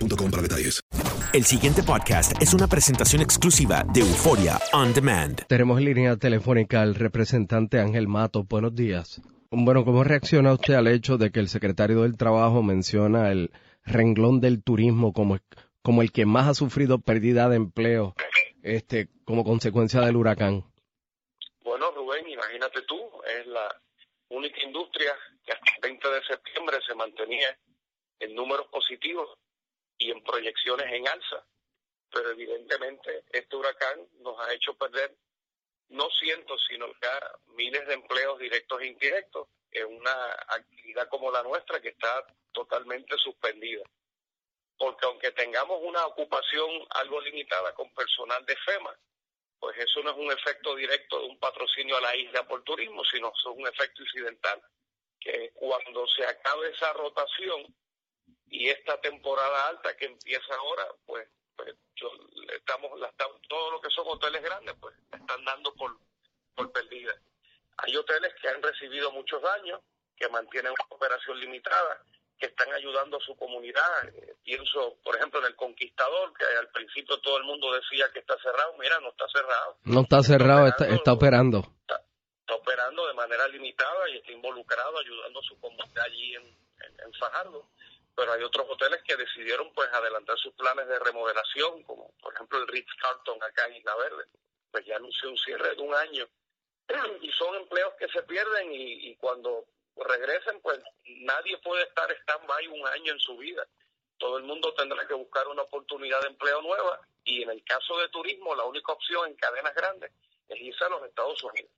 boostmobile.com para detalles. El siguiente podcast es una presentación exclusiva de Euforia On Demand. Tenemos en línea telefónica al representante Ángel Mato. Buenos días. Bueno, ¿cómo reacciona usted al hecho de que el secretario del Trabajo menciona el renglón del turismo como, como el que más ha sufrido pérdida de empleo este, como consecuencia del huracán? Bueno, Rubén, imagínate tú, es la única industria que hasta el 20 de septiembre se mantenía en números positivos y en proyecciones en alza. Pero evidentemente este huracán nos ha hecho perder no cientos, sino ya miles de empleos directos e indirectos en una actividad como la nuestra que está totalmente suspendida. Porque aunque tengamos una ocupación algo limitada con personal de FEMA, pues eso no es un efecto directo de un patrocinio a la isla por turismo, sino es un efecto incidental, que cuando se acabe esa rotación, y esta temporada alta que empieza ahora, pues, pues yo, estamos, la, todo lo que son hoteles grandes, pues están dando por, por perdida. Hay hoteles que han recibido muchos daños, que mantienen una operación limitada, que están ayudando a su comunidad. Eh, pienso, por ejemplo, en el Conquistador, que al principio todo el mundo decía que está cerrado. Mira, no está cerrado. No está cerrado, está, está operando. Está, operando de manera limitada y está involucrado ayudando a su comunidad allí en, en, en Fajardo pero hay otros hoteles que decidieron pues adelantar sus planes de remodelación, como por ejemplo el Ritz Carlton acá en Isla Verde, pues ya anunció un cierre de un año y son empleos que se pierden y, cuando regresen pues nadie puede estar stand-by un año en su vida. Todo el mundo tendrá que buscar una oportunidad de empleo nueva y en el caso de turismo la única opción en cadenas grandes es irse a los Estados Unidos.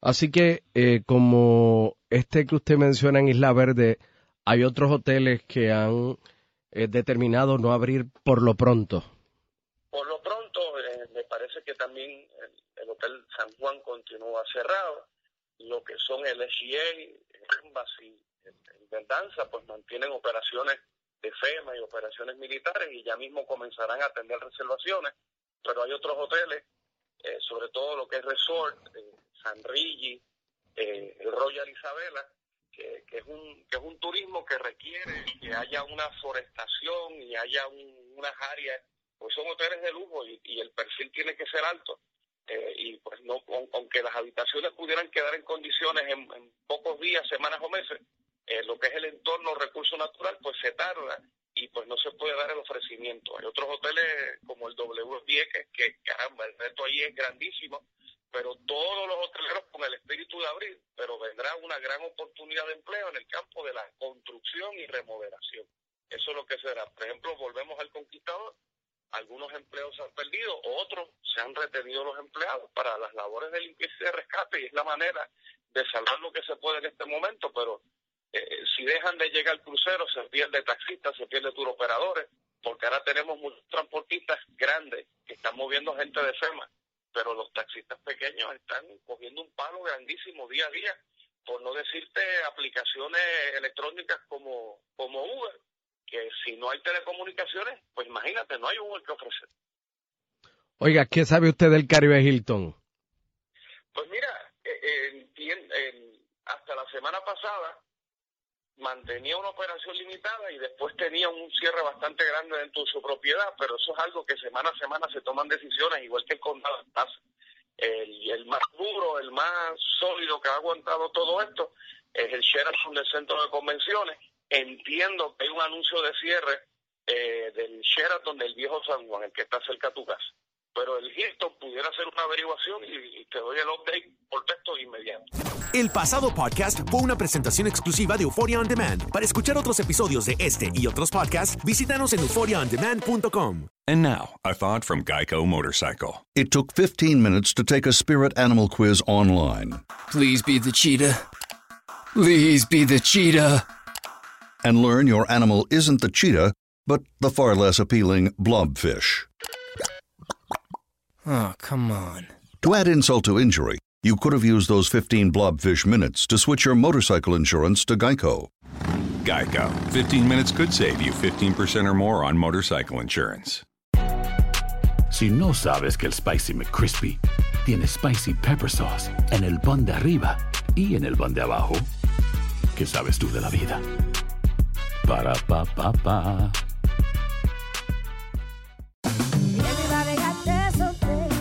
Así que eh, como este que usted menciona en Isla Verde, hay otros hoteles que han eh, determinado no abrir por lo pronto. Por lo pronto, eh, me parece que también el, el, Hotel San Juan continúa cerrado. Lo que son el SGA, Embassy, el, el pues mantienen operaciones de FEMA y operaciones militares y ya mismo comenzarán a atender reservaciones. Pero hay otros hoteles, eh, sobre todo lo que es Resort, San Rigi, el Royal Isabela, que, que, es un, que es un turismo que requiere que haya una forestación y haya un, unas áreas, pues son hoteles de lujo y, el perfil tiene que ser alto. Eh, y pues no, aunque las habitaciones pudieran quedar en condiciones en, en pocos días, semanas o meses, eh, lo que es el entorno recurso natural, pues se tarda y pues no se puede dar el ofrecimiento. Hay otros hoteles como el W10 que, que caramba, el reto ahí es grandísimo, pero todos los hoteleros con el espíritu de abrir, pero vendrá una gran oportunidad de empleo en el campo de la construcción y remodelación. Eso es lo que será. Por ejemplo, volvemos al conquistador, algunos empleos se han perdido, otros se han retenido los empleados para las labores de limpieza y de rescate y es la manera de salvar lo que se puede en este momento, pero eh, si dejan de llegar al crucero, se pierde taxistas, se pierde tour operadores, porque ahora tenemos muchos transportistas grandes que están moviendo gente de FEMA, pero los taxistas pequeños están cogiendo un palo grandísimo día a día, por no decirte aplicaciones electrónicas como, como Uber, que si no hay telecomunicaciones, pues imagínate, no hay Uber que ofrecer. Oiga, ¿qué sabe usted del Caribe Hilton? Pues mira, eh, hasta la semana pasada mantenía una operación limitada y después tenía un cierre bastante grande dentro de su propiedad, pero eso es algo que semana a semana se toman decisiones, igual que el condado El, más duro, el más sólido que ha aguantado todo esto es el Sheraton del Centro de Convenciones. Entiendo que hay un anuncio de cierre eh, del Sheraton del Viejo San Juan, el que está cerca de tu casa pero el Hilton pudiera hacer una averiguación y, te doy el update por texto inmediato. El pasado podcast fue una presentación exclusiva de Euphoria On Demand. Para escuchar otros episodios de este y otros podcasts, visítanos en euphoriaondemand.com. And now, a thought from Geico Motorcycle. It took 15 minutes to take a spirit animal quiz online. Please be the cheetah. Please be the cheetah. And learn your animal isn't the cheetah, but the far less appealing blobfish. Oh, come on. To add insult to injury, you could have used those 15 blobfish minutes to switch your motorcycle insurance to Geico. Geico. 15 minutes could save you 15% or more on motorcycle insurance. Si no sabes que el Spicy McCrispy tiene Spicy Pepper Sauce en el pan de arriba y en el pan de abajo, ¿qué sabes tú de la vida? Para, pa, pa, pa.